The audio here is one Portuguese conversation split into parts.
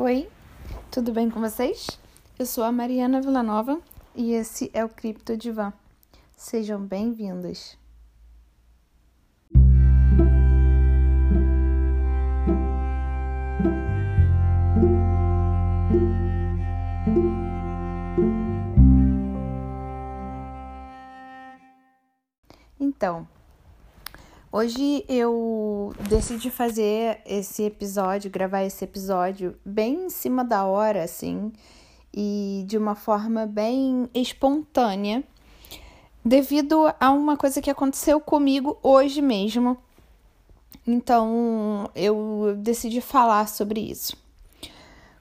Oi, tudo bem com vocês? Eu sou a Mariana Villanova e esse é o Cripto Divan. Sejam bem-vindos. Então, Hoje eu decidi fazer esse episódio, gravar esse episódio bem em cima da hora, assim, e de uma forma bem espontânea, devido a uma coisa que aconteceu comigo hoje mesmo. Então eu decidi falar sobre isso.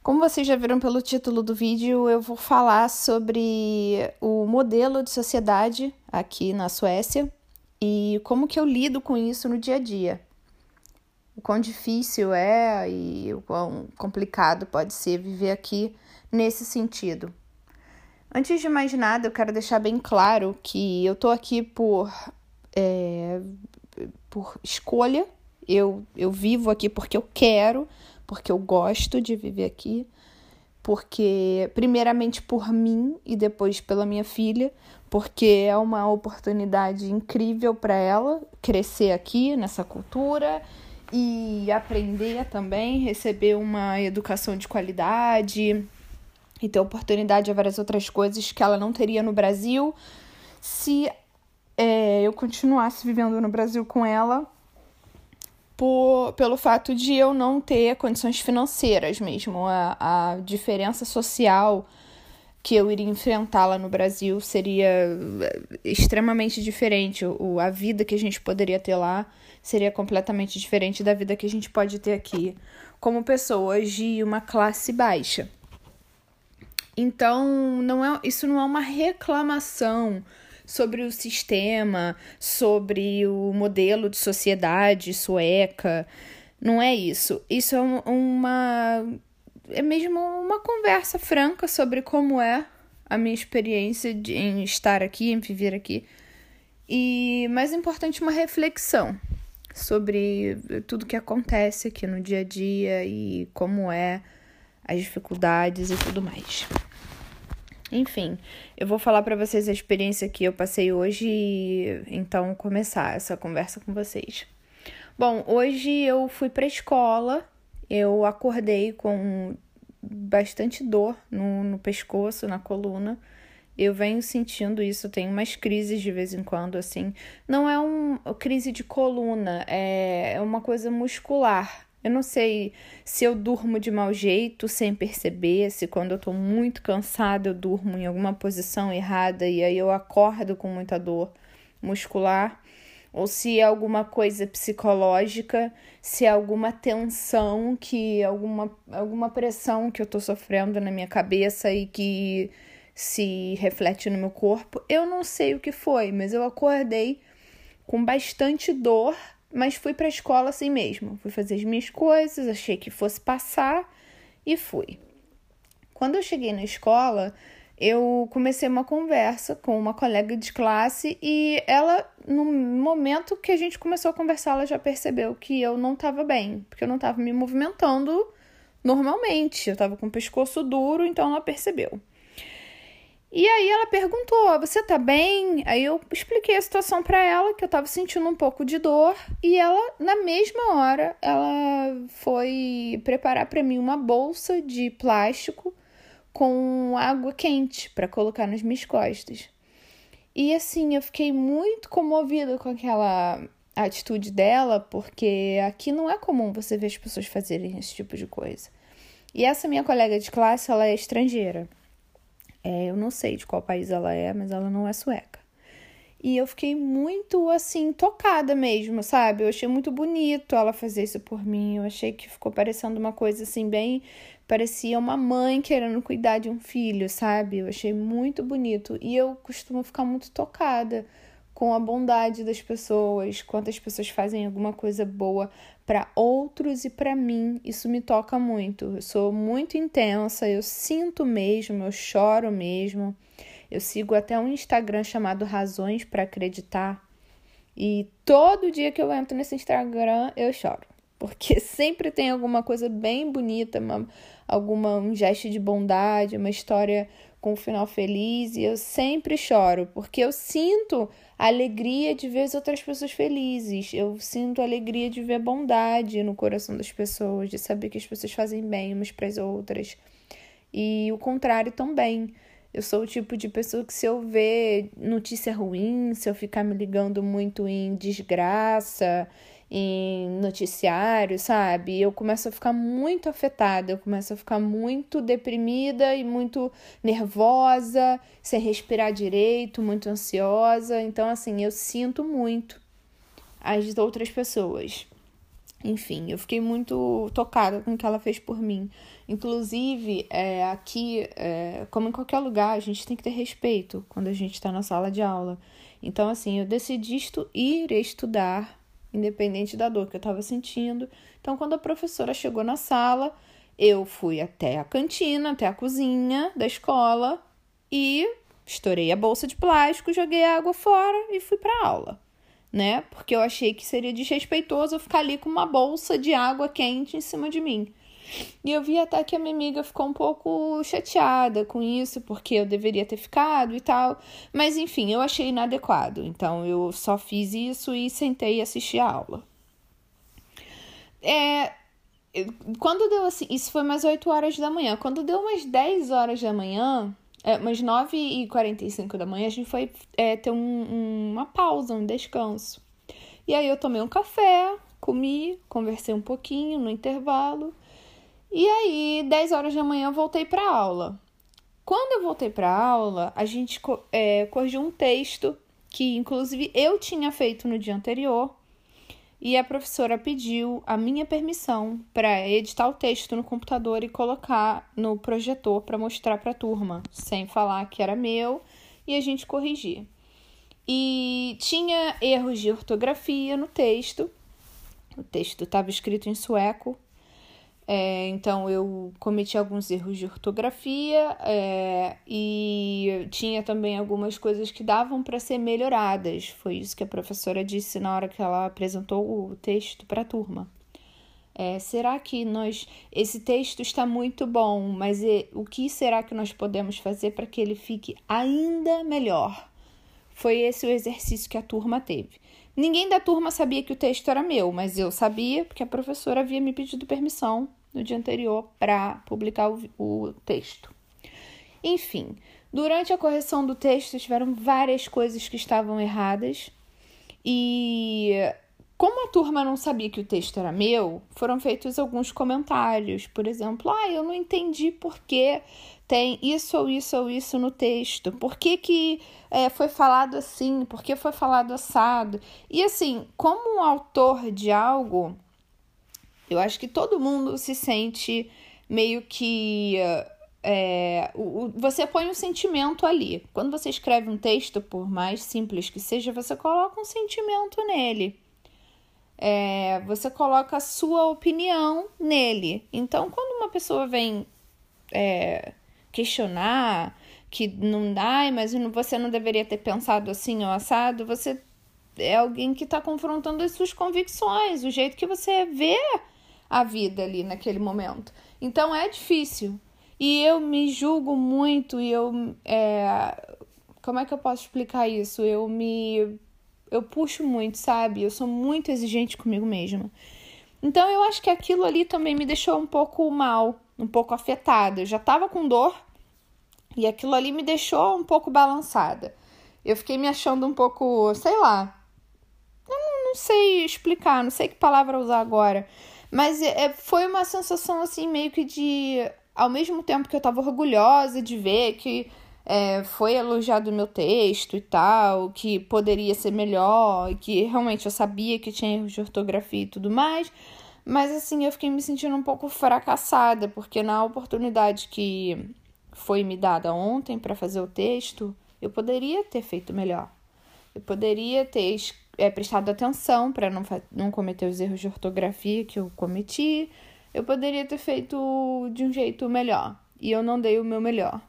Como vocês já viram pelo título do vídeo, eu vou falar sobre o modelo de sociedade aqui na Suécia e como que eu lido com isso no dia a dia. O quão difícil é e o quão complicado pode ser viver aqui nesse sentido. Antes de mais nada, eu quero deixar bem claro que eu tô aqui por, é, por escolha. Eu, eu vivo aqui porque eu quero, porque eu gosto de viver aqui porque primeiramente por mim e depois pela minha filha, porque é uma oportunidade incrível para ela crescer aqui nessa cultura e aprender também, receber uma educação de qualidade e ter oportunidade a várias outras coisas que ela não teria no Brasil se é, eu continuasse vivendo no Brasil com ela por, pelo fato de eu não ter condições financeiras mesmo. A, a diferença social que eu iria enfrentar lá no Brasil seria eh, extremamente diferente. O, a vida que a gente poderia ter lá seria completamente diferente da vida que a gente pode ter aqui, como pessoas de uma classe baixa. Então, não é, isso não é uma reclamação sobre o sistema, sobre o modelo de sociedade sueca. Não é isso. Isso é uma. É mesmo uma conversa franca sobre como é a minha experiência de, em estar aqui, em viver aqui. E, mais importante, uma reflexão sobre tudo que acontece aqui no dia a dia e como é as dificuldades e tudo mais. Enfim, eu vou falar para vocês a experiência que eu passei hoje e então começar essa conversa com vocês. Bom, hoje eu fui para escola, eu acordei com bastante dor no, no pescoço, na coluna. Eu venho sentindo isso, tenho umas crises de vez em quando, assim. Não é uma crise de coluna, é, é uma coisa muscular. Eu não sei se eu durmo de mau jeito sem perceber, se quando eu tô muito cansada eu durmo em alguma posição errada e aí eu acordo com muita dor muscular, ou se é alguma coisa psicológica, se é alguma tensão que alguma alguma pressão que eu tô sofrendo na minha cabeça e que se reflete no meu corpo. Eu não sei o que foi, mas eu acordei com bastante dor mas fui para a escola assim mesmo. Fui fazer as minhas coisas, achei que fosse passar e fui. Quando eu cheguei na escola, eu comecei uma conversa com uma colega de classe e ela, no momento que a gente começou a conversar, ela já percebeu que eu não estava bem, porque eu não estava me movimentando normalmente. Eu estava com o pescoço duro, então ela percebeu. E aí ela perguntou: "Você tá bem?" Aí eu expliquei a situação para ela, que eu tava sentindo um pouco de dor, e ela na mesma hora ela foi preparar para mim uma bolsa de plástico com água quente para colocar nas minhas costas. E assim, eu fiquei muito comovida com aquela atitude dela, porque aqui não é comum você ver as pessoas fazerem esse tipo de coisa. E essa minha colega de classe, ela é estrangeira. É, eu não sei de qual país ela é, mas ela não é sueca. E eu fiquei muito assim, tocada mesmo, sabe? Eu achei muito bonito ela fazer isso por mim. Eu achei que ficou parecendo uma coisa assim, bem. Parecia uma mãe querendo cuidar de um filho, sabe? Eu achei muito bonito. E eu costumo ficar muito tocada com a bondade das pessoas, quantas pessoas fazem alguma coisa boa para outros e para mim. Isso me toca muito. Eu sou muito intensa, eu sinto mesmo, eu choro mesmo. Eu sigo até um Instagram chamado Razões para Acreditar. E todo dia que eu entro nesse Instagram, eu choro. porque sempre tem alguma coisa bem bonita, uma, alguma um gesto de bondade, uma história com um final feliz e eu sempre choro, porque eu sinto alegria de ver as outras pessoas felizes, eu sinto alegria de ver bondade no coração das pessoas, de saber que as pessoas fazem bem umas para as outras. E o contrário também. Eu sou o tipo de pessoa que se eu ver notícia ruim, se eu ficar me ligando muito em desgraça, em noticiário, sabe? Eu começo a ficar muito afetada, eu começo a ficar muito deprimida e muito nervosa, sem respirar direito, muito ansiosa. Então, assim, eu sinto muito as outras pessoas. Enfim, eu fiquei muito tocada com o que ela fez por mim. Inclusive, é, aqui, é, como em qualquer lugar, a gente tem que ter respeito quando a gente está na sala de aula. Então, assim, eu decidi ir estudar independente da dor que eu estava sentindo. Então, quando a professora chegou na sala, eu fui até a cantina, até a cozinha da escola e estourei a bolsa de plástico, joguei a água fora e fui para aula, né? Porque eu achei que seria desrespeitoso eu ficar ali com uma bolsa de água quente em cima de mim. E eu vi até que a minha amiga ficou um pouco chateada com isso, porque eu deveria ter ficado e tal. Mas enfim, eu achei inadequado. Então eu só fiz isso e sentei e assisti a aula. É, quando deu assim, isso foi umas 8 horas da manhã. Quando deu umas 10 horas da manhã, é, umas 9 e 45 da manhã, a gente foi é, ter um, um, uma pausa, um descanso. E aí eu tomei um café, comi, conversei um pouquinho no intervalo. E aí, 10 horas da manhã, eu voltei para aula. Quando eu voltei para aula, a gente é, corrigiu um texto que, inclusive, eu tinha feito no dia anterior. E a professora pediu a minha permissão para editar o texto no computador e colocar no projetor para mostrar para a turma, sem falar que era meu, e a gente corrigir. E tinha erros de ortografia no texto. O texto estava escrito em sueco, é, então eu cometi alguns erros de ortografia é, e tinha também algumas coisas que davam para ser melhoradas. Foi isso que a professora disse na hora que ela apresentou o texto para a turma. É, será que nós esse texto está muito bom, mas o que será que nós podemos fazer para que ele fique ainda melhor? Foi esse o exercício que a turma teve. Ninguém da turma sabia que o texto era meu, mas eu sabia porque a professora havia me pedido permissão no dia anterior para publicar o, o texto. Enfim, durante a correção do texto tiveram várias coisas que estavam erradas e como a turma não sabia que o texto era meu, foram feitos alguns comentários. Por exemplo, ah, eu não entendi por que tem isso ou isso ou isso no texto. Por que, que é, foi falado assim? Por que foi falado assado? E assim, como um autor de algo, eu acho que todo mundo se sente meio que. É, o, você põe um sentimento ali. Quando você escreve um texto, por mais simples que seja, você coloca um sentimento nele. É, você coloca a sua opinião nele. Então, quando uma pessoa vem é, questionar que não dá, mas você não deveria ter pensado assim ou assado, você é alguém que está confrontando as suas convicções, o jeito que você vê a vida ali naquele momento. Então é difícil. E eu me julgo muito e eu. É... Como é que eu posso explicar isso? Eu me. Eu puxo muito, sabe? Eu sou muito exigente comigo mesma. Então eu acho que aquilo ali também me deixou um pouco mal, um pouco afetada. Eu já tava com dor e aquilo ali me deixou um pouco balançada. Eu fiquei me achando um pouco, sei lá. Eu não, não sei explicar, não sei que palavra usar agora. Mas é, é, foi uma sensação assim, meio que de. Ao mesmo tempo que eu tava orgulhosa de ver que é, foi elogiado o meu texto e tal, que poderia ser melhor, que realmente eu sabia que tinha erros de ortografia e tudo mais. Mas assim, eu fiquei me sentindo um pouco fracassada, porque na oportunidade que foi me dada ontem para fazer o texto, eu poderia ter feito melhor. Eu poderia ter é, prestado atenção para não, não cometer os erros de ortografia que eu cometi. Eu poderia ter feito de um jeito melhor e eu não dei o meu melhor.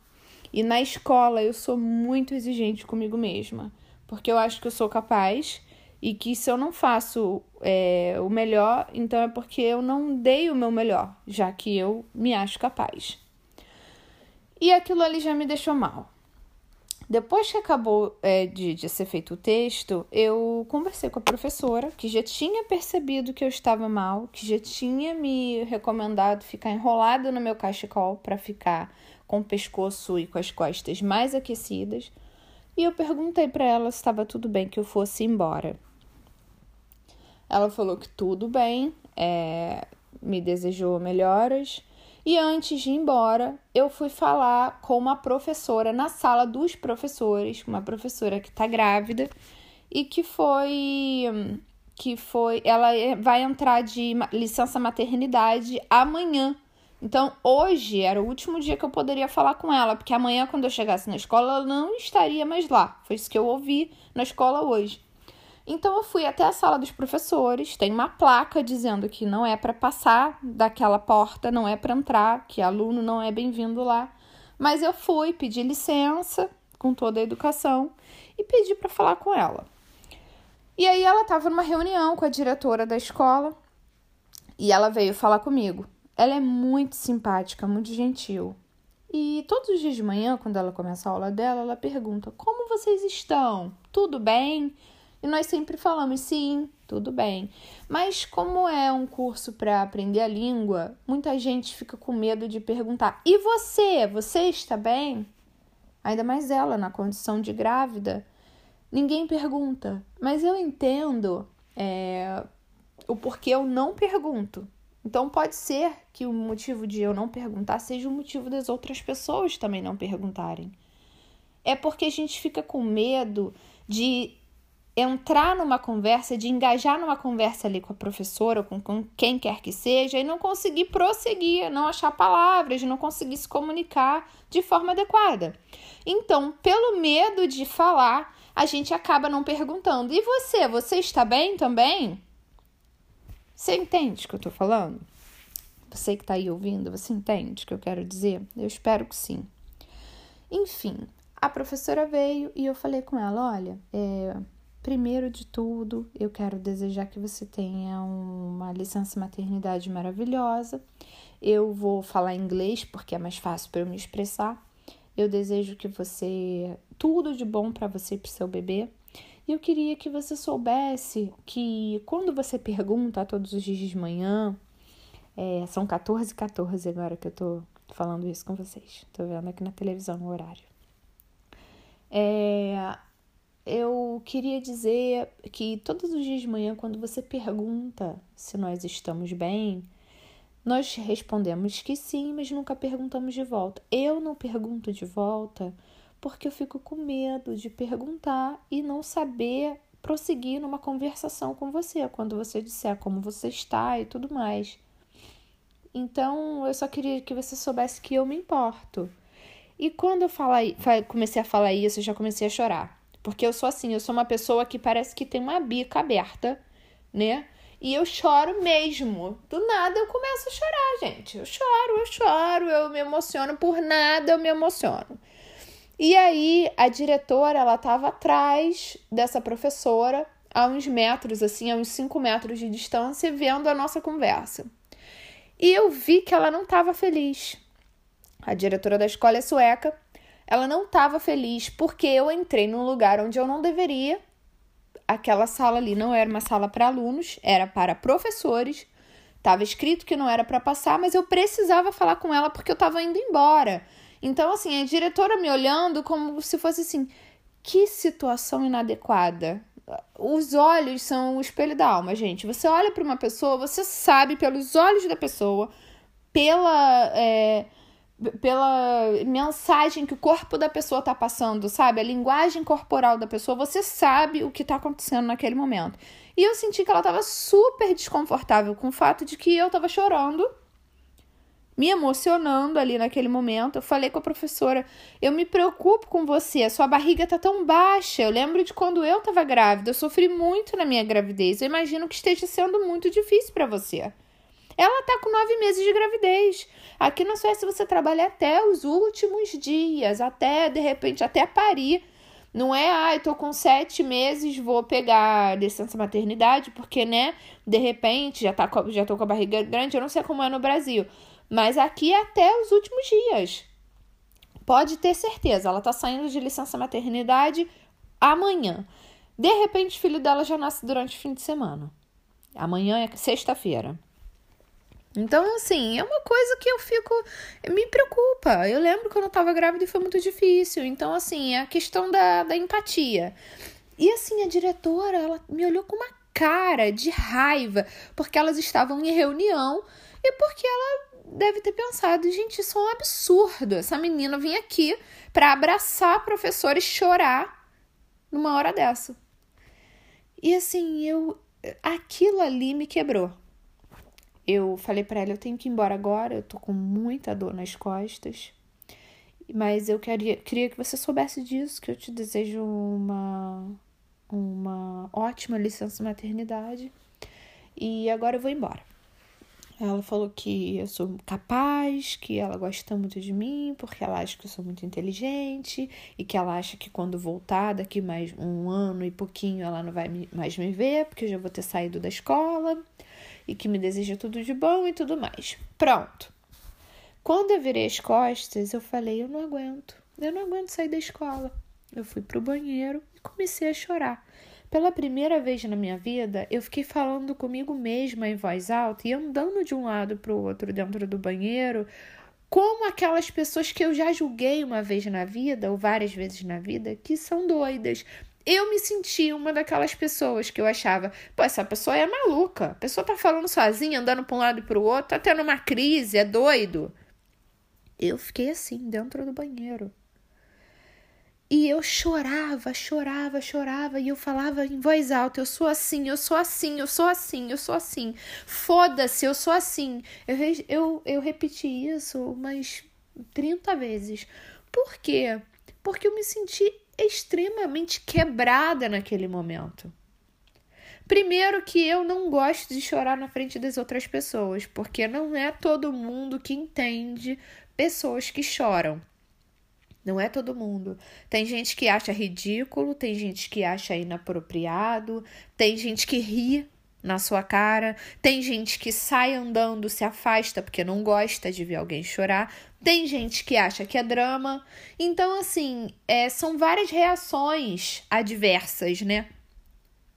E na escola eu sou muito exigente comigo mesma, porque eu acho que eu sou capaz E que se eu não faço é, o melhor, então é porque eu não dei o meu melhor, já que eu me acho capaz. E aquilo ali já me deixou mal. Depois que acabou é, de, de ser feito o texto, eu conversei com a professora, que já tinha percebido que eu estava mal, que já tinha me recomendado ficar enrolado no meu cachecol para ficar com o pescoço e com as costas mais aquecidas. E eu perguntei para ela se estava tudo bem que eu fosse embora. Ela falou que tudo bem, é, me desejou melhoras e antes de ir embora, eu fui falar com uma professora na sala dos professores, uma professora que está grávida e que foi que foi, ela vai entrar de licença maternidade amanhã. Então, hoje era o último dia que eu poderia falar com ela, porque amanhã, quando eu chegasse na escola, ela não estaria mais lá. Foi isso que eu ouvi na escola hoje. Então eu fui até a sala dos professores, tem uma placa dizendo que não é para passar daquela porta, não é para entrar, que aluno não é bem-vindo lá. Mas eu fui, pedi licença com toda a educação e pedi para falar com ela. E aí ela estava numa reunião com a diretora da escola e ela veio falar comigo. Ela é muito simpática, muito gentil. E todos os dias de manhã, quando ela começa a aula dela, ela pergunta: Como vocês estão? Tudo bem? E nós sempre falamos sim, tudo bem. Mas como é um curso para aprender a língua, muita gente fica com medo de perguntar: "E você? Você está bem?" Ainda mais ela na condição de grávida. Ninguém pergunta, mas eu entendo é, o porquê eu não pergunto. Então pode ser que o motivo de eu não perguntar seja o motivo das outras pessoas também não perguntarem. É porque a gente fica com medo de entrar numa conversa, de engajar numa conversa ali com a professora ou com, com quem quer que seja e não conseguir prosseguir, não achar palavras, não conseguir se comunicar de forma adequada. Então, pelo medo de falar, a gente acaba não perguntando. E você, você está bem também? Você entende o que eu estou falando? Você que está aí ouvindo, você entende o que eu quero dizer? Eu espero que sim. Enfim, a professora veio e eu falei com ela: olha, é, Primeiro de tudo, eu quero desejar que você tenha uma licença maternidade maravilhosa. Eu vou falar inglês porque é mais fácil para eu me expressar. Eu desejo que você tudo de bom para você e para seu bebê. E eu queria que você soubesse que quando você pergunta todos os dias de manhã, é, são 14 e 14 agora que eu tô falando isso com vocês. Tô vendo aqui na televisão o horário. É, eu queria dizer que todos os dias de manhã, quando você pergunta se nós estamos bem, nós respondemos que sim, mas nunca perguntamos de volta. Eu não pergunto de volta porque eu fico com medo de perguntar e não saber prosseguir numa conversação com você quando você disser como você está e tudo mais. Então, eu só queria que você soubesse que eu me importo. E quando eu falei, comecei a falar isso, eu já comecei a chorar. Porque eu sou assim, eu sou uma pessoa que parece que tem uma bica aberta, né? E eu choro mesmo. Do nada eu começo a chorar, gente. Eu choro, eu choro, eu me emociono por nada, eu me emociono. E aí a diretora, ela tava atrás dessa professora, a uns metros, assim, a uns 5 metros de distância, vendo a nossa conversa. E eu vi que ela não estava feliz. A diretora da escola é sueca ela não estava feliz porque eu entrei num lugar onde eu não deveria. Aquela sala ali não era uma sala para alunos, era para professores. Tava escrito que não era para passar, mas eu precisava falar com ela porque eu estava indo embora. Então, assim, a diretora me olhando como se fosse assim: que situação inadequada. Os olhos são o espelho da alma, gente. Você olha para uma pessoa, você sabe pelos olhos da pessoa, pela. É, pela mensagem que o corpo da pessoa tá passando, sabe? A linguagem corporal da pessoa, você sabe o que tá acontecendo naquele momento. E eu senti que ela tava super desconfortável com o fato de que eu tava chorando, me emocionando ali naquele momento. Eu falei com a professora: "Eu me preocupo com você, a sua barriga tá tão baixa. Eu lembro de quando eu tava grávida, eu sofri muito na minha gravidez. Eu imagino que esteja sendo muito difícil para você." Ela tá com nove meses de gravidez. Aqui na Suécia você trabalha até os últimos dias, até de repente até parir. Não é, ah, eu tô com sete meses, vou pegar licença maternidade, porque, né, de repente, já, tá, já tô com a barriga grande, eu não sei como é no Brasil. Mas aqui é até os últimos dias. Pode ter certeza, ela tá saindo de licença maternidade amanhã. De repente, o filho dela já nasce durante o fim de semana. Amanhã é sexta-feira. Então, assim, é uma coisa que eu fico. Me preocupa. Eu lembro quando eu tava grávida e foi muito difícil. Então, assim, é a questão da, da empatia. E, assim, a diretora, ela me olhou com uma cara de raiva, porque elas estavam em reunião e porque ela deve ter pensado: gente, isso é um absurdo. Essa menina vir aqui para abraçar a professora e chorar numa hora dessa. E, assim, eu. Aquilo ali me quebrou eu falei para ela, eu tenho que ir embora agora, eu tô com muita dor nas costas. Mas eu queria, queria que você soubesse disso, que eu te desejo uma uma ótima licença maternidade. E agora eu vou embora. Ela falou que eu sou capaz, que ela gosta muito de mim, porque ela acha que eu sou muito inteligente e que ela acha que quando voltar daqui mais um ano e pouquinho ela não vai mais me ver, porque eu já vou ter saído da escola e que me deseja tudo de bom e tudo mais. Pronto. Quando eu virei as costas, eu falei: eu não aguento, eu não aguento sair da escola. Eu fui pro banheiro e comecei a chorar. Pela primeira vez na minha vida, eu fiquei falando comigo mesma em voz alta e andando de um lado para o outro dentro do banheiro, como aquelas pessoas que eu já julguei uma vez na vida, ou várias vezes na vida, que são doidas, eu me senti uma daquelas pessoas que eu achava, pô, essa pessoa é maluca. A pessoa tá falando sozinha, andando para um lado e para o outro, tá tendo uma crise, é doido. Eu fiquei assim, dentro do banheiro. E eu chorava, chorava, chorava, e eu falava em voz alta: eu sou assim, eu sou assim, eu sou assim, eu sou assim. Foda-se, eu sou assim. Eu, eu, eu repeti isso umas 30 vezes. Por quê? Porque eu me senti extremamente quebrada naquele momento. Primeiro que eu não gosto de chorar na frente das outras pessoas, porque não é todo mundo que entende pessoas que choram. Não é todo mundo. Tem gente que acha ridículo, tem gente que acha inapropriado, tem gente que ri na sua cara. Tem gente que sai andando, se afasta porque não gosta de ver alguém chorar. Tem gente que acha que é drama. Então, assim, é, são várias reações adversas, né?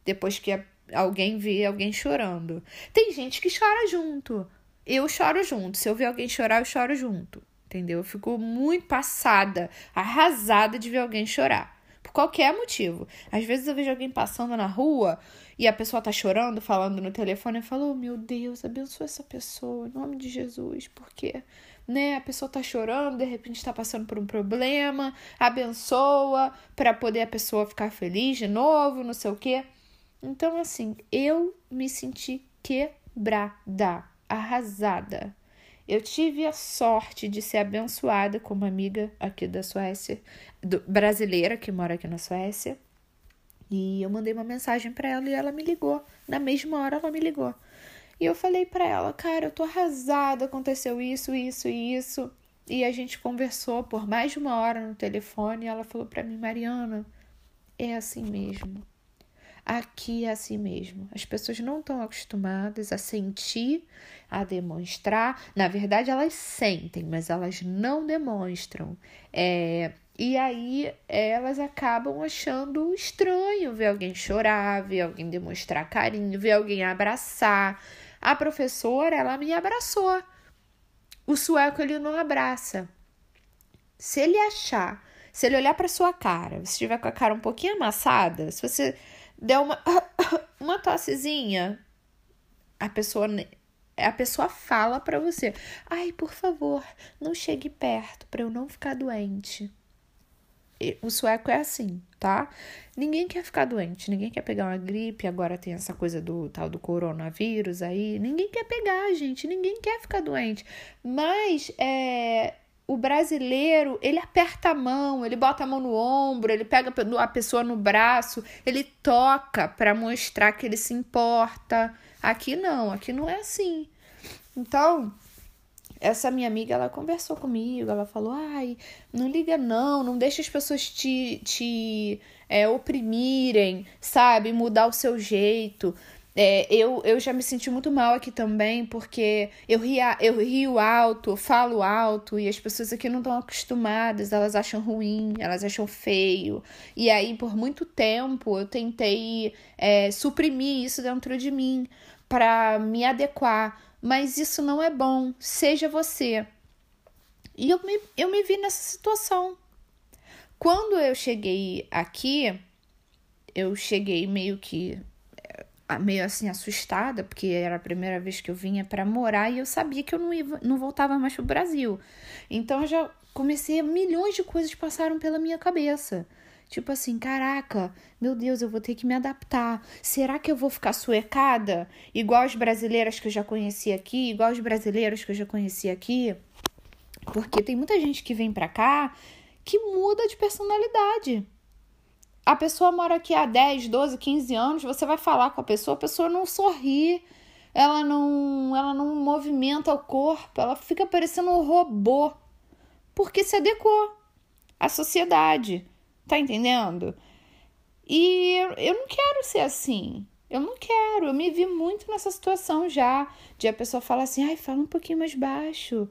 Depois que alguém vê alguém chorando. Tem gente que chora junto. Eu choro junto. Se eu ver alguém chorar, eu choro junto. Entendeu? Eu fico muito passada, arrasada de ver alguém chorar. Por qualquer motivo. Às vezes eu vejo alguém passando na rua e a pessoa tá chorando, falando no telefone, e falo, oh, meu Deus, abençoa essa pessoa, em nome de Jesus, porque, né, a pessoa tá chorando, de repente tá passando por um problema, abençoa para poder a pessoa ficar feliz de novo, não sei o quê. Então, assim, eu me senti quebrada, arrasada. Eu tive a sorte de ser abençoada com uma amiga aqui da Suécia, do, brasileira que mora aqui na Suécia. E eu mandei uma mensagem para ela e ela me ligou. Na mesma hora ela me ligou. E eu falei para ela, cara, eu tô arrasada, aconteceu isso, isso e isso. E a gente conversou por mais de uma hora no telefone e ela falou para mim, Mariana, é assim mesmo. Aqui é assim mesmo. As pessoas não estão acostumadas a sentir, a demonstrar. Na verdade, elas sentem, mas elas não demonstram. É, e aí elas acabam achando estranho ver alguém chorar, ver alguém demonstrar carinho, ver alguém abraçar. A professora, ela me abraçou. O sueco ele não abraça. Se ele achar, se ele olhar para sua cara, se estiver com a cara um pouquinho amassada, se você der uma uma tossezinha, a pessoa a pessoa fala para você: "Ai, por favor, não chegue perto para eu não ficar doente" o sueco é assim, tá? Ninguém quer ficar doente, ninguém quer pegar uma gripe, agora tem essa coisa do tal do coronavírus aí. Ninguém quer pegar, gente, ninguém quer ficar doente. Mas é, o brasileiro, ele aperta a mão, ele bota a mão no ombro, ele pega a pessoa no braço, ele toca para mostrar que ele se importa. Aqui não, aqui não é assim. Então, essa minha amiga, ela conversou comigo, ela falou, ai, não liga não, não deixa as pessoas te, te é, oprimirem, sabe, mudar o seu jeito. É, eu, eu já me senti muito mal aqui também, porque eu, ria, eu rio alto, falo alto, e as pessoas aqui não estão acostumadas, elas acham ruim, elas acham feio. E aí, por muito tempo, eu tentei é, suprimir isso dentro de mim para me adequar, mas isso não é bom, seja você. E eu me, eu me vi nessa situação. Quando eu cheguei aqui, eu cheguei meio que meio assim assustada, porque era a primeira vez que eu vinha para morar e eu sabia que eu não, ia, não voltava mais pro Brasil. Então eu já comecei, milhões de coisas passaram pela minha cabeça. Tipo assim, caraca, meu Deus, eu vou ter que me adaptar. Será que eu vou ficar suecada? Igual as brasileiras que eu já conheci aqui, igual os brasileiros que eu já conheci aqui? Porque tem muita gente que vem pra cá que muda de personalidade a pessoa mora aqui há 10, 12, 15 anos, você vai falar com a pessoa, a pessoa não sorri, ela não, ela não movimenta o corpo, ela fica parecendo um robô, porque se adequou à sociedade, tá entendendo? E eu não quero ser assim. Eu não quero. Eu me vi muito nessa situação já. De a pessoa falar assim: ai, fala um pouquinho mais baixo.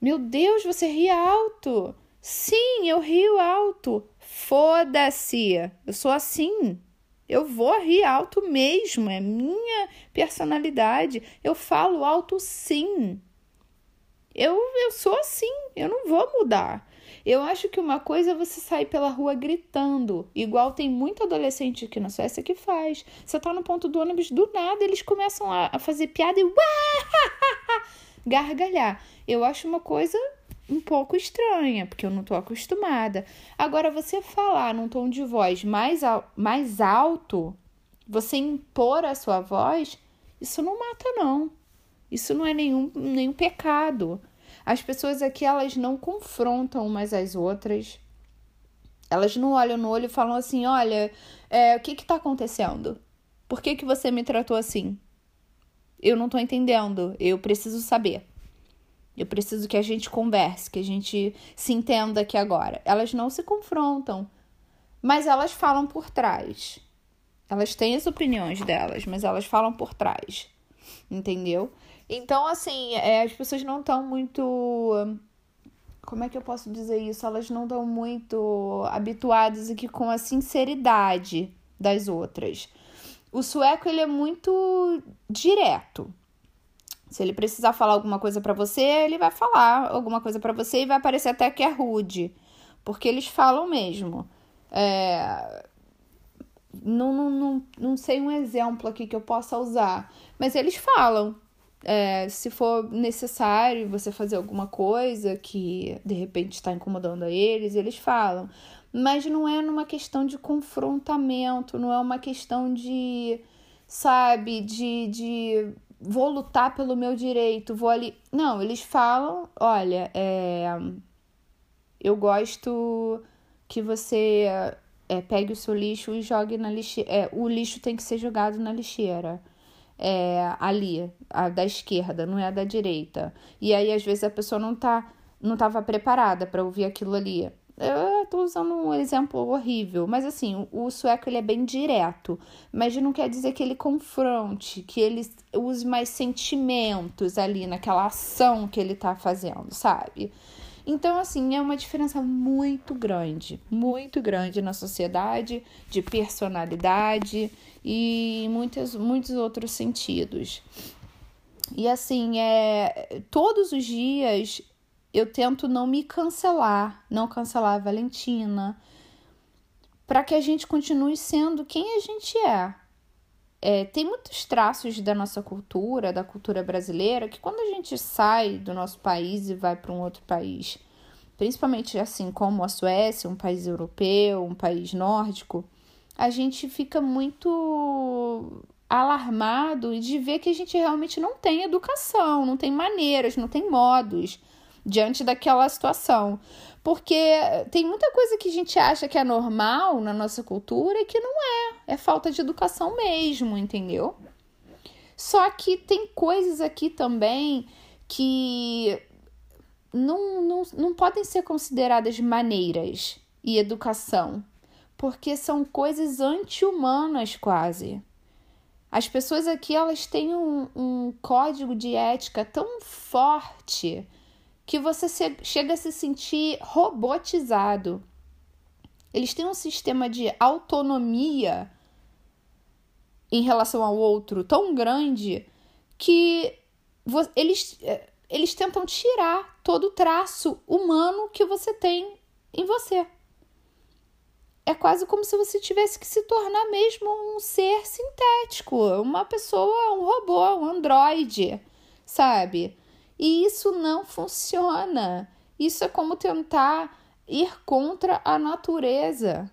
Meu Deus, você ri alto. Sim, eu rio alto. Foda-se. Eu sou assim. Eu vou rir alto mesmo. É minha personalidade. Eu falo alto sim. Eu, eu sou assim. Eu não vou mudar. Eu acho que uma coisa é você sair pela rua gritando, igual tem muito adolescente aqui na Suécia que faz. Você tá no ponto do ônibus, do nada eles começam a, a fazer piada e gargalhar. Eu acho uma coisa um pouco estranha, porque eu não estou acostumada. Agora, você falar num tom de voz mais, mais alto, você impor a sua voz, isso não mata, não. Isso não é nenhum, nenhum pecado. As pessoas aqui, elas não confrontam umas às outras. Elas não olham no olho e falam assim: olha, é, o que está acontecendo? Por que, que você me tratou assim? Eu não estou entendendo, eu preciso saber. Eu preciso que a gente converse, que a gente se entenda aqui agora. Elas não se confrontam, mas elas falam por trás. Elas têm as opiniões delas, mas elas falam por trás. Entendeu? Então, assim, é, as pessoas não estão muito. Como é que eu posso dizer isso? Elas não estão muito habituadas aqui com a sinceridade das outras. O sueco, ele é muito direto. Se ele precisar falar alguma coisa para você, ele vai falar alguma coisa para você e vai parecer até que é rude, porque eles falam mesmo. É... Não, não, não, não sei um exemplo aqui que eu possa usar, mas eles falam. É, se for necessário você fazer alguma coisa que de repente está incomodando a eles, eles falam. Mas não é numa questão de confrontamento, não é uma questão de, sabe, de, de vou lutar pelo meu direito, vou ali. Não, eles falam: olha, é, eu gosto que você é, pegue o seu lixo e jogue na lixeira. É, o lixo tem que ser jogado na lixeira. É, ali, a da esquerda, não é a da direita. E aí, às vezes, a pessoa não tá não estava preparada para ouvir aquilo ali. Eu estou usando um exemplo horrível, mas assim, o, sueco ele é bem direto, mas não quer dizer que ele confronte, que ele use mais sentimentos ali naquela ação que ele está fazendo, sabe? Então, assim, é uma diferença muito grande, muito grande na sociedade, de personalidade e muitos, muitos outros sentidos. E assim, é, todos os dias eu tento não me cancelar, não cancelar a Valentina, para que a gente continue sendo quem a gente é. É. Tem muitos traços da nossa cultura, da cultura brasileira, que quando a gente sai do nosso país e vai para um outro país, principalmente assim como a Suécia, um país europeu, um país nórdico, a gente fica muito alarmado de ver que a gente realmente não tem educação, não tem maneiras, não tem modos diante daquela situação. Porque tem muita coisa que a gente acha que é normal na nossa cultura e que não é. É falta de educação mesmo, entendeu? Só que tem coisas aqui também que não, não, não podem ser consideradas maneiras e educação, porque são coisas anti-humanas quase. As pessoas aqui elas têm um, um código de ética tão forte que você chega a se sentir robotizado. Eles têm um sistema de autonomia em relação ao outro tão grande que eles, eh, eles tentam tirar todo o traço humano que você tem em você é quase como se você tivesse que se tornar mesmo um ser sintético, uma pessoa, um robô, um androide, sabe? E isso não funciona. Isso é como tentar ir contra a natureza,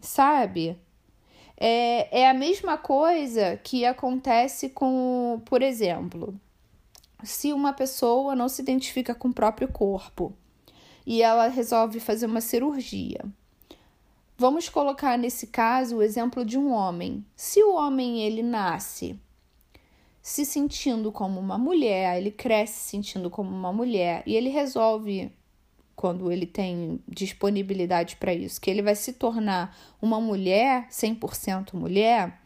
sabe? É, é a mesma coisa que acontece com, por exemplo, se uma pessoa não se identifica com o próprio corpo e ela resolve fazer uma cirurgia. Vamos colocar nesse caso o exemplo de um homem. Se o homem ele nasce se sentindo como uma mulher, ele cresce se sentindo como uma mulher e ele resolve quando ele tem disponibilidade para isso, que ele vai se tornar uma mulher, 100% mulher,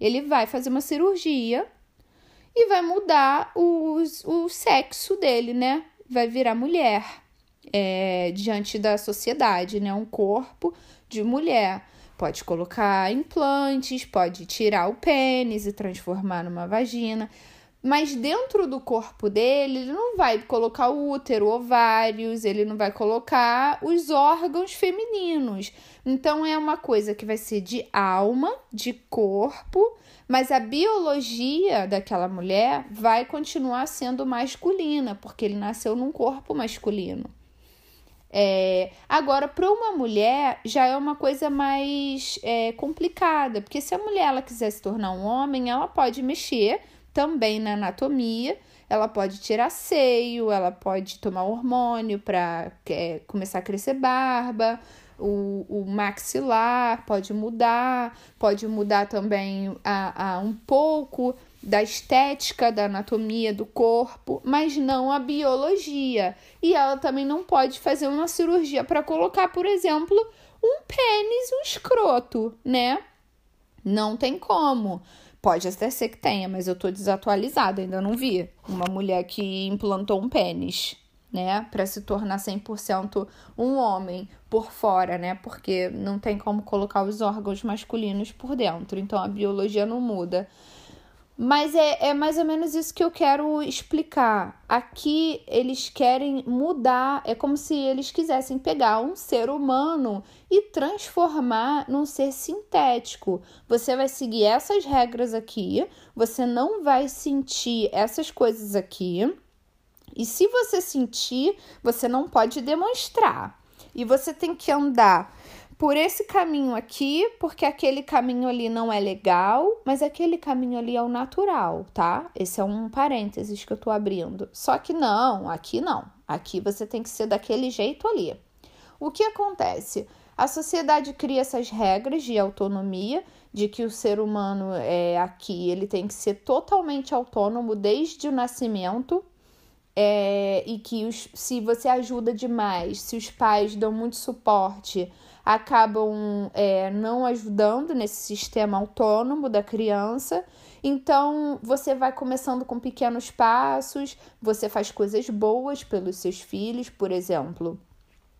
ele vai fazer uma cirurgia e vai mudar os, o sexo dele, né? Vai virar mulher é, diante da sociedade, né? Um corpo de mulher. Pode colocar implantes, pode tirar o pênis e transformar numa vagina. Mas dentro do corpo dele, ele não vai colocar o útero, ovários, ele não vai colocar os órgãos femininos. Então é uma coisa que vai ser de alma, de corpo, mas a biologia daquela mulher vai continuar sendo masculina, porque ele nasceu num corpo masculino. É, agora, para uma mulher, já é uma coisa mais é, complicada, porque se a mulher ela quiser se tornar um homem, ela pode mexer também na anatomia, ela pode tirar seio, ela pode tomar hormônio para é, começar a crescer barba, o, o maxilar pode mudar, pode mudar também a, a um pouco da estética, da anatomia do corpo, mas não a biologia. E ela também não pode fazer uma cirurgia para colocar, por exemplo, um pênis, um escroto, né? Não tem como. Pode até ser que tenha, mas eu tô desatualizada, ainda não vi uma mulher que implantou um pênis, né, para se tornar 100% um homem por fora, né? Porque não tem como colocar os órgãos masculinos por dentro, então a biologia não muda. Mas é, é mais ou menos isso que eu quero explicar. Aqui eles querem mudar, é como se eles quisessem pegar um ser humano e transformar num ser sintético. Você vai seguir essas regras aqui, você não vai sentir essas coisas aqui. E se você sentir, você não pode demonstrar. E você tem que andar por esse caminho aqui, porque aquele caminho ali não é legal, mas aquele caminho ali é o natural, tá? Esse é um parênteses que eu tô abrindo. Só que não, aqui não. Aqui você tem que ser daquele jeito ali. O que acontece? A sociedade cria essas regras de autonomia, de que o ser humano é aqui, ele tem que ser totalmente autônomo desde o nascimento, é, e que os, se você ajuda demais, se os pais dão muito suporte, acabam é, não ajudando nesse sistema autônomo da criança. Então, você vai começando com pequenos passos, você faz coisas boas pelos seus filhos, por exemplo,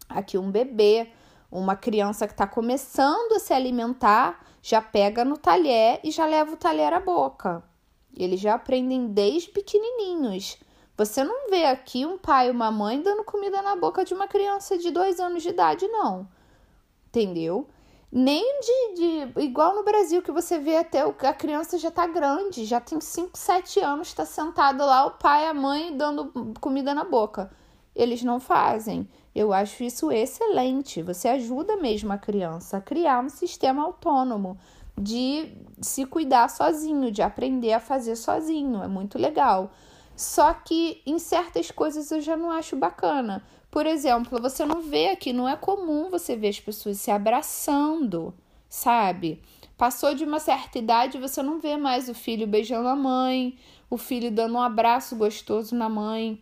aqui um bebê, uma criança que está começando a se alimentar, já pega no talher e já leva o talher à boca. Eles já aprendem desde pequenininhos. Você não vê aqui um pai e uma mãe dando comida na boca de uma criança de dois anos de idade, não entendeu? Nem de, de. Igual no Brasil, que você vê até o, a criança já tá grande, já tem 5, 7 anos, está sentado lá, o pai e a mãe dando comida na boca. Eles não fazem. Eu acho isso excelente. Você ajuda mesmo a criança a criar um sistema autônomo de se cuidar sozinho, de aprender a fazer sozinho. É muito legal. Só que em certas coisas eu já não acho bacana. Por exemplo, você não vê aqui, não é comum você ver as pessoas se abraçando, sabe? Passou de uma certa idade, você não vê mais o filho beijando a mãe, o filho dando um abraço gostoso na mãe,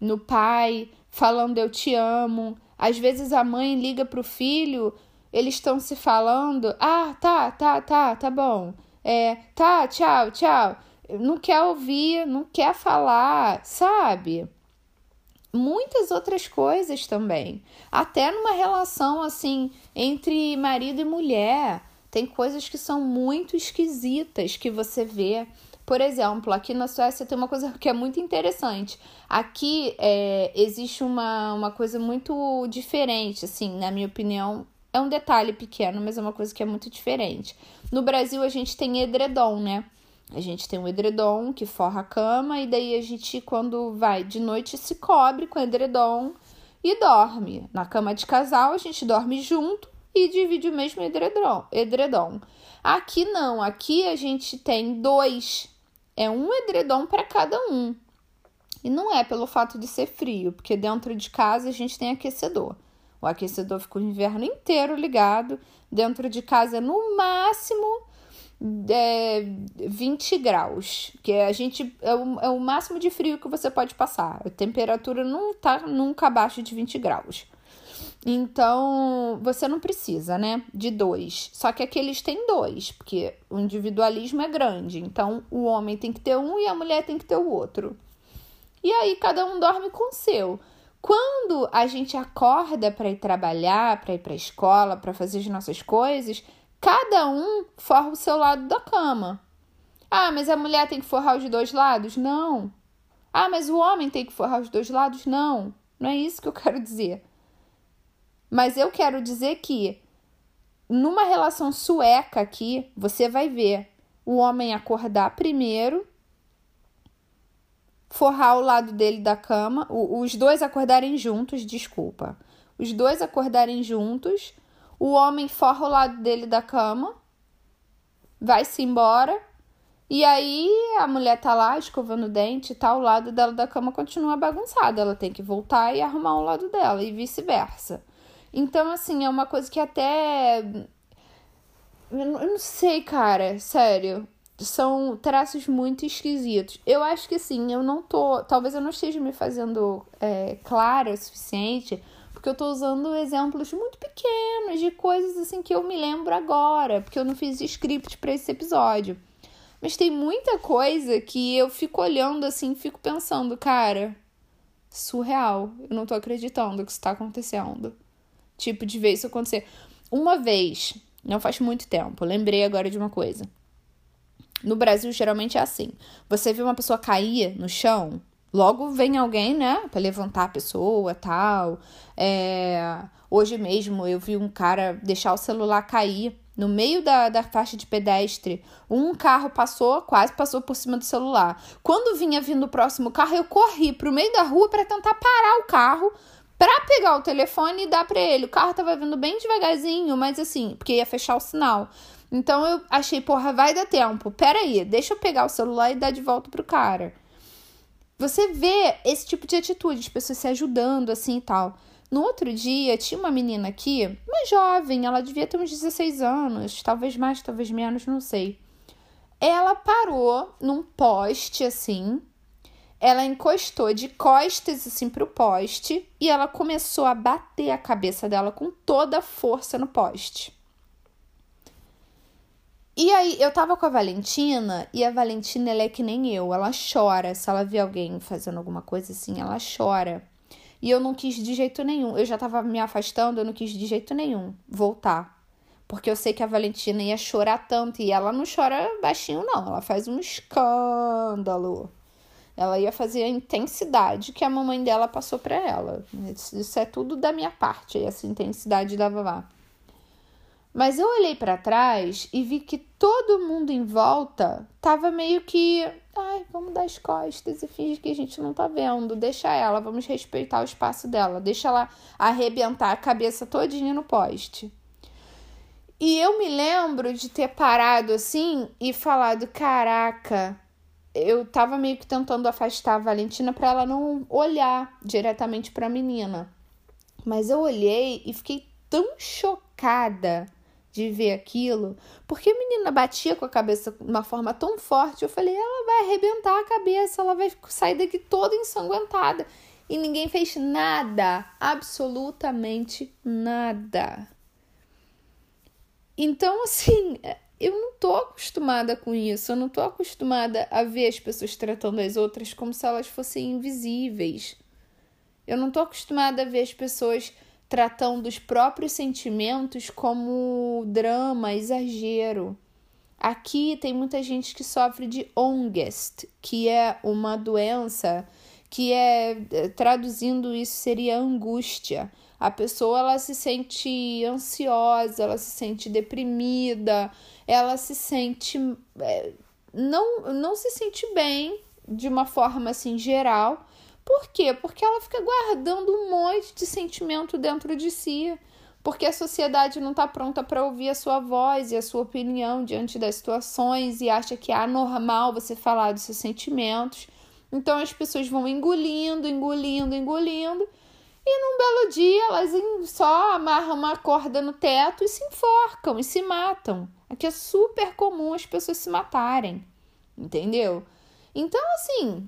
no pai, falando eu te amo. Às vezes a mãe liga pro filho, eles estão se falando, ah, tá, tá, tá, tá bom. É, tá, tchau, tchau. Não quer ouvir, não quer falar, sabe? Muitas outras coisas também. Até numa relação assim entre marido e mulher, tem coisas que são muito esquisitas que você vê. Por exemplo, aqui na Suécia tem uma coisa que é muito interessante. Aqui é, existe uma, uma coisa muito diferente, assim, na minha opinião. É um detalhe pequeno, mas é uma coisa que é muito diferente. No Brasil, a gente tem edredom, né? A gente tem um edredom que forra a cama, e daí a gente, quando vai de noite, se cobre com edredom e dorme. Na cama de casal, a gente dorme junto e divide o mesmo edredom. edredom. Aqui não, aqui a gente tem dois é um edredom para cada um. E não é pelo fato de ser frio, porque dentro de casa a gente tem aquecedor. O aquecedor fica o inverno inteiro ligado. Dentro de casa, no máximo, é, 20 graus. Que a gente é o, é o máximo de frio que você pode passar. A temperatura não tá nunca abaixo de 20 graus. Então, você não precisa, né, de dois. Só que aqueles têm dois, porque o individualismo é grande. Então, o homem tem que ter um e a mulher tem que ter o outro. E aí, cada um dorme com o seu. Quando a gente acorda para ir trabalhar, para ir para a escola, para fazer as nossas coisas, cada um forra o seu lado da cama. Ah, mas a mulher tem que forrar os dois lados? Não. Ah, mas o homem tem que forrar os dois lados? Não. Não é isso que eu quero dizer. Mas eu quero dizer que numa relação sueca aqui, você vai ver o homem acordar primeiro, forrar o lado dele da cama, os dois acordarem juntos, desculpa. Os dois acordarem juntos, o homem forra o lado dele da cama, vai-se embora, e aí a mulher tá lá escovando o dente e tá, o lado dela da cama continua bagunçado. Ela tem que voltar e arrumar o lado dela, e vice-versa. Então, assim, é uma coisa que até. Eu não sei, cara, sério. São traços muito esquisitos. Eu acho que assim, eu não tô. Talvez eu não esteja me fazendo é, clara o suficiente, porque eu tô usando exemplos muito pequenos de coisas assim que eu me lembro agora, porque eu não fiz script para esse episódio. Mas tem muita coisa que eu fico olhando assim, fico pensando, cara, surreal. Eu não tô acreditando que isso tá acontecendo tipo de ver isso acontecer. Uma vez, não faz muito tempo, lembrei agora de uma coisa. No Brasil, geralmente é assim: você vê uma pessoa cair no chão, logo vem alguém, né, para levantar a pessoa tal. É... Hoje mesmo eu vi um cara deixar o celular cair no meio da, da faixa de pedestre. Um carro passou, quase passou por cima do celular. Quando vinha vindo o próximo carro, eu corri pro meio da rua para tentar parar o carro para pegar o telefone e dar para ele. O carro tava vindo bem devagarzinho, mas assim, porque ia fechar o sinal. Então eu achei, porra, vai dar tempo. Pera aí, deixa eu pegar o celular e dar de volta pro cara. Você vê esse tipo de atitude, as pessoas se ajudando assim e tal. No outro dia, tinha uma menina aqui, uma jovem, ela devia ter uns 16 anos, talvez mais, talvez menos, não sei. Ela parou num poste assim, ela encostou de costas assim pro poste e ela começou a bater a cabeça dela com toda a força no poste. E aí, eu tava com a Valentina e a Valentina ela é que nem eu, ela chora. Se ela vê alguém fazendo alguma coisa assim, ela chora. E eu não quis de jeito nenhum. Eu já tava me afastando, eu não quis de jeito nenhum voltar. Porque eu sei que a Valentina ia chorar tanto e ela não chora baixinho, não. Ela faz um escândalo. Ela ia fazer a intensidade que a mamãe dela passou para ela. Isso é tudo da minha parte, essa intensidade da vovó. Mas eu olhei para trás e vi que todo mundo em volta tava meio que, ai, vamos dar as costas e fingir que a gente não tá vendo, deixa ela, vamos respeitar o espaço dela, deixa ela arrebentar a cabeça todinha no poste. E eu me lembro de ter parado assim e falado: caraca, eu tava meio que tentando afastar a Valentina para ela não olhar diretamente para a menina. Mas eu olhei e fiquei tão chocada de ver aquilo, porque a menina batia com a cabeça de uma forma tão forte, eu falei, ela vai arrebentar a cabeça, ela vai sair daqui toda ensanguentada. E ninguém fez nada, absolutamente nada. Então, assim, eu não tô acostumada com isso, eu não tô acostumada a ver as pessoas tratando as outras como se elas fossem invisíveis. Eu não tô acostumada a ver as pessoas tratando os próprios sentimentos como drama, exagero. Aqui tem muita gente que sofre de Angst, que é uma doença que é traduzindo isso seria angústia. A pessoa ela se sente ansiosa, ela se sente deprimida, ela se sente é, não não se sente bem de uma forma assim geral por quê? Porque ela fica guardando um monte de sentimento dentro de si. Porque a sociedade não está pronta para ouvir a sua voz e a sua opinião diante das situações e acha que é anormal você falar dos seus sentimentos. Então as pessoas vão engolindo, engolindo, engolindo. E num belo dia elas só amarram uma corda no teto e se enforcam e se matam. Aqui é super comum as pessoas se matarem, entendeu? Então, assim,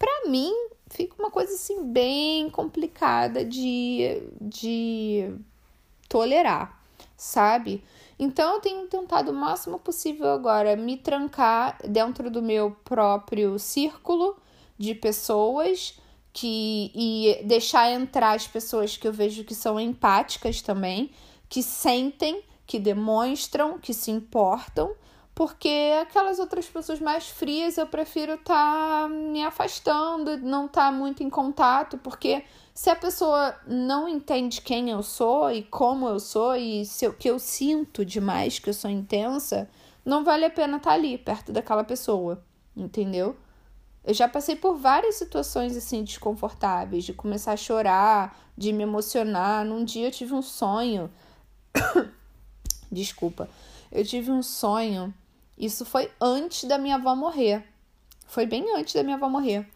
para mim fica uma coisa assim bem complicada de, de tolerar, sabe? Então eu tenho tentado o máximo possível agora me trancar dentro do meu próprio círculo de pessoas que e deixar entrar as pessoas que eu vejo que são empáticas também, que sentem, que demonstram, que se importam porque aquelas outras pessoas mais frias eu prefiro estar tá me afastando, não estar tá muito em contato, porque se a pessoa não entende quem eu sou e como eu sou e se o que eu sinto demais, que eu sou intensa, não vale a pena estar tá ali perto daquela pessoa, entendeu? Eu já passei por várias situações assim desconfortáveis, de começar a chorar, de me emocionar. Num dia eu tive um sonho. Desculpa. Eu tive um sonho isso foi antes da minha avó morrer. Foi bem antes da minha avó morrer.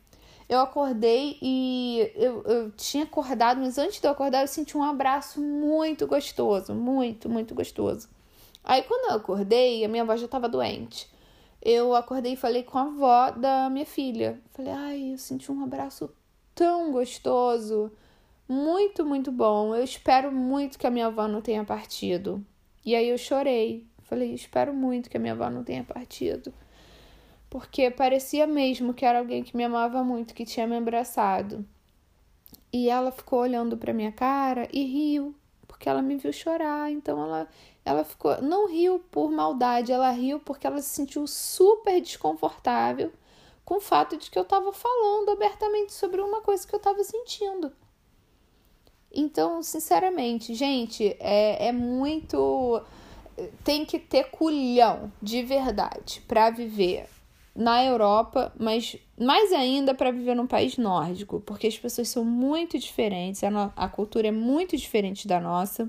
Eu acordei e eu, eu tinha acordado, mas antes de eu acordar, eu senti um abraço muito gostoso, muito, muito gostoso. Aí, quando eu acordei, a minha avó já estava doente. Eu acordei e falei com a avó da minha filha. Falei, ai, eu senti um abraço tão gostoso, muito, muito bom. Eu espero muito que a minha avó não tenha partido. E aí eu chorei. Falei, espero muito que a minha avó não tenha partido. Porque parecia mesmo que era alguém que me amava muito, que tinha me abraçado. E ela ficou olhando para minha cara e riu, porque ela me viu chorar. Então ela, ela ficou. Não riu por maldade, ela riu porque ela se sentiu super desconfortável com o fato de que eu estava falando abertamente sobre uma coisa que eu estava sentindo. Então, sinceramente, gente, é, é muito tem que ter culhão de verdade para viver na Europa, mas mais ainda para viver num país nórdico, porque as pessoas são muito diferentes, a, no, a cultura é muito diferente da nossa.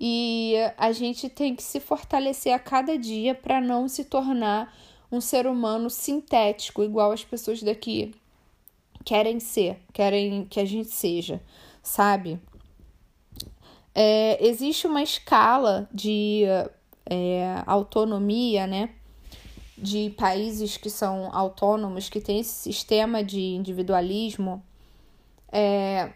E a gente tem que se fortalecer a cada dia para não se tornar um ser humano sintético, igual as pessoas daqui querem ser, querem que a gente seja, sabe? É, existe uma escala de é, autonomia, né? De países que são autônomos, que tem esse sistema de individualismo. É,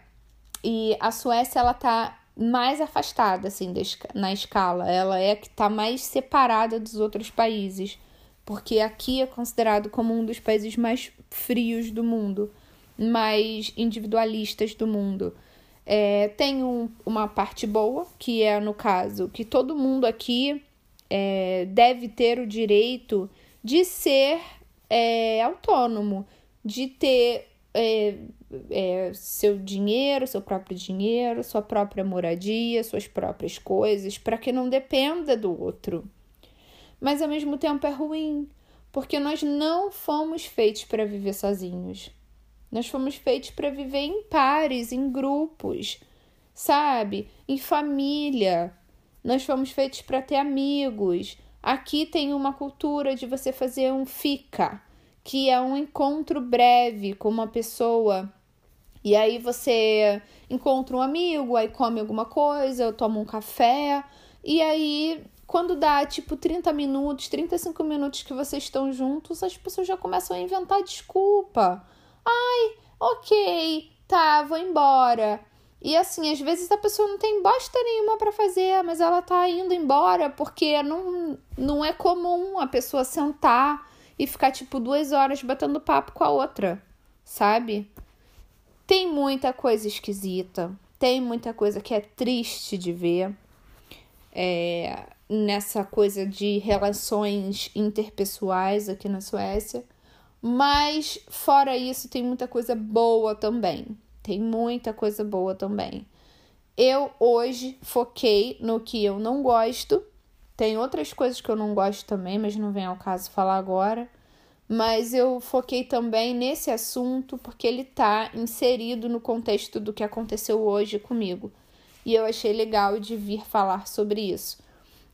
e a Suécia, ela tá mais afastada, assim, na escala. Ela é que tá mais separada dos outros países. Porque aqui é considerado como um dos países mais frios do mundo, mais individualistas do mundo. É, tem um, uma parte boa, que é, no caso, que todo mundo aqui é, deve ter o direito de ser é, autônomo, de ter é, é, seu dinheiro, seu próprio dinheiro, sua própria moradia, suas próprias coisas, para que não dependa do outro. Mas ao mesmo tempo é ruim, porque nós não fomos feitos para viver sozinhos. Nós fomos feitos para viver em pares, em grupos, sabe? Em família. Nós fomos feitos para ter amigos. Aqui tem uma cultura de você fazer um fica, que é um encontro breve com uma pessoa. E aí você encontra um amigo, aí come alguma coisa, toma um café E aí, quando dá tipo 30 minutos, 35 minutos que vocês estão juntos, as pessoas já começam a inventar desculpa. Ai, ok, tá, vou embora. E assim, às vezes a pessoa não tem bosta nenhuma para fazer, mas ela tá indo embora porque não, não é comum a pessoa sentar e ficar tipo duas horas batendo papo com a outra, sabe? Tem muita coisa esquisita, tem muita coisa que é triste de ver é, nessa coisa de relações interpessoais aqui na Suécia, mas fora isso, tem muita coisa boa também tem muita coisa boa também. Eu hoje foquei no que eu não gosto. Tem outras coisas que eu não gosto também, mas não vem ao caso falar agora. Mas eu foquei também nesse assunto porque ele está inserido no contexto do que aconteceu hoje comigo. E eu achei legal de vir falar sobre isso.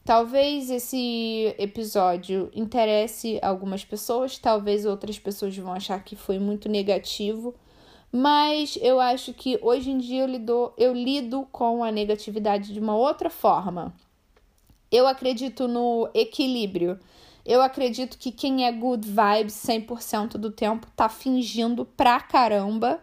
Talvez esse episódio interesse algumas pessoas, talvez outras pessoas vão achar que foi muito negativo, mas eu acho que hoje em dia eu lido, eu lido com a negatividade de uma outra forma. Eu acredito no equilíbrio. Eu acredito que quem é good vibes 100% do tempo tá fingindo pra caramba,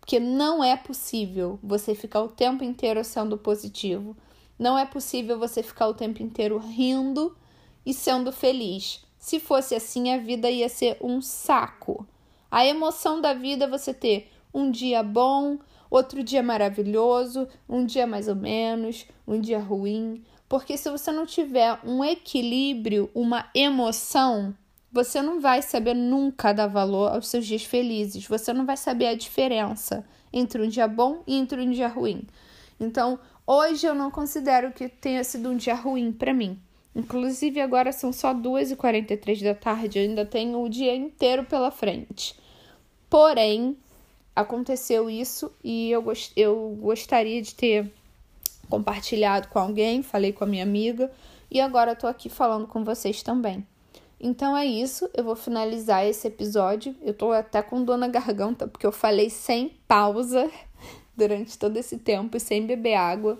porque não é possível você ficar o tempo inteiro sendo positivo. Não é possível você ficar o tempo inteiro rindo e sendo feliz. Se fosse assim, a vida ia ser um saco. A emoção da vida é você ter um dia bom, outro dia maravilhoso, um dia mais ou menos, um dia ruim. Porque se você não tiver um equilíbrio, uma emoção, você não vai saber nunca dar valor aos seus dias felizes. Você não vai saber a diferença entre um dia bom e entre um dia ruim. Então, hoje eu não considero que tenha sido um dia ruim para mim. Inclusive, agora são só 2h43 da tarde, eu ainda tenho o dia inteiro pela frente. Porém, aconteceu isso e eu, gost, eu gostaria de ter compartilhado com alguém, falei com a minha amiga e agora tô aqui falando com vocês também. Então é isso, eu vou finalizar esse episódio. Eu tô até com dor na garganta porque eu falei sem pausa durante todo esse tempo e sem beber água,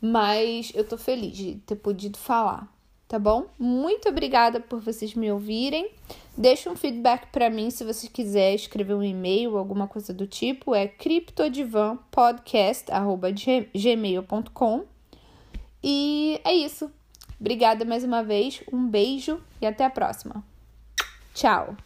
mas eu tô feliz de ter podido falar tá bom? Muito obrigada por vocês me ouvirem. Deixa um feedback para mim se você quiser escrever um e-mail alguma coisa do tipo. É criptodivanpodcast.gmail.com E é isso. Obrigada mais uma vez, um beijo e até a próxima. Tchau!